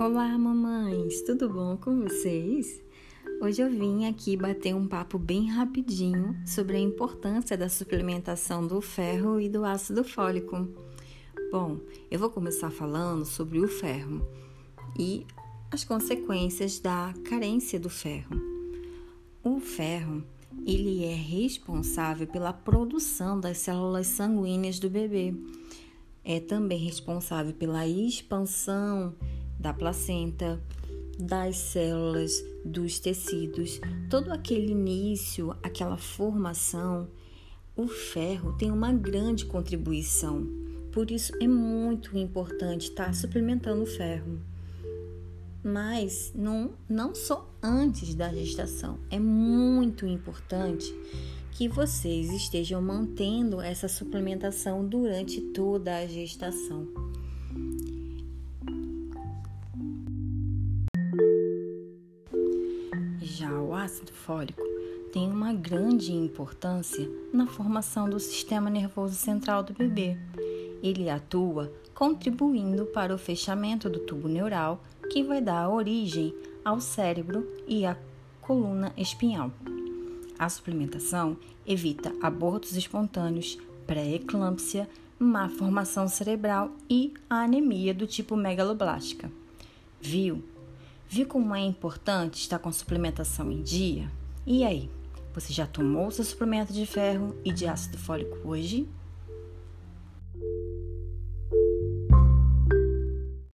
Olá, mamães! Tudo bom com vocês? Hoje eu vim aqui bater um papo bem rapidinho sobre a importância da suplementação do ferro e do ácido fólico. Bom, eu vou começar falando sobre o ferro e as consequências da carência do ferro. O ferro, ele é responsável pela produção das células sanguíneas do bebê é também responsável pela expansão da placenta, das células, dos tecidos, todo aquele início, aquela formação. O ferro tem uma grande contribuição, por isso é muito importante estar suplementando o ferro. Mas não, não só antes da gestação, é muito importante que vocês estejam mantendo essa suplementação durante toda a gestação. Já o ácido fólico tem uma grande importância na formação do sistema nervoso central do bebê. Ele atua contribuindo para o fechamento do tubo neural que vai dar origem ao cérebro e à coluna espinhal. A suplementação evita abortos espontâneos, pré-eclâmpsia, má formação cerebral e a anemia do tipo megaloblástica. Viu? Viu como é importante estar com suplementação em dia? E aí, você já tomou seu suplemento de ferro e de ácido fólico hoje?